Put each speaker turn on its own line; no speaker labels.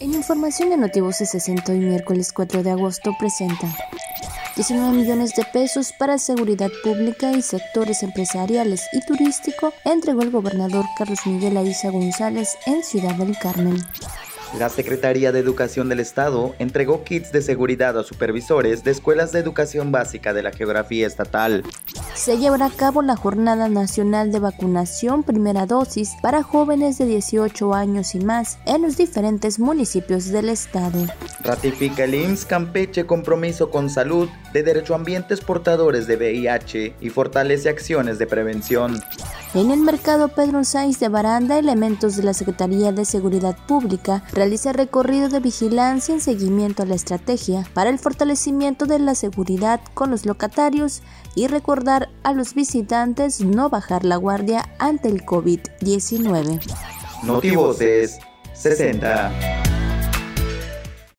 En información de Notivoces 60 hoy miércoles 4 de agosto presenta 19 millones de pesos para seguridad pública y sectores empresariales y turístico entregó el gobernador Carlos Miguel Aiza González en Ciudad del Carmen.
La Secretaría de Educación del Estado entregó kits de seguridad a supervisores de escuelas de educación básica de la geografía estatal.
Se llevará a cabo la Jornada Nacional de Vacunación Primera Dosis para jóvenes de 18 años y más en los diferentes municipios del estado.
Ratifica el IMSS Campeche compromiso con salud de derecho ambientes portadores de VIH y fortalece acciones de prevención.
En el mercado Pedro Sáenz de Baranda, elementos de la Secretaría de Seguridad Pública realiza recorrido de vigilancia en seguimiento a la estrategia para el fortalecimiento de la seguridad con los locatarios y recordar a los visitantes no bajar la guardia ante el COVID-19.
Notivoces 60.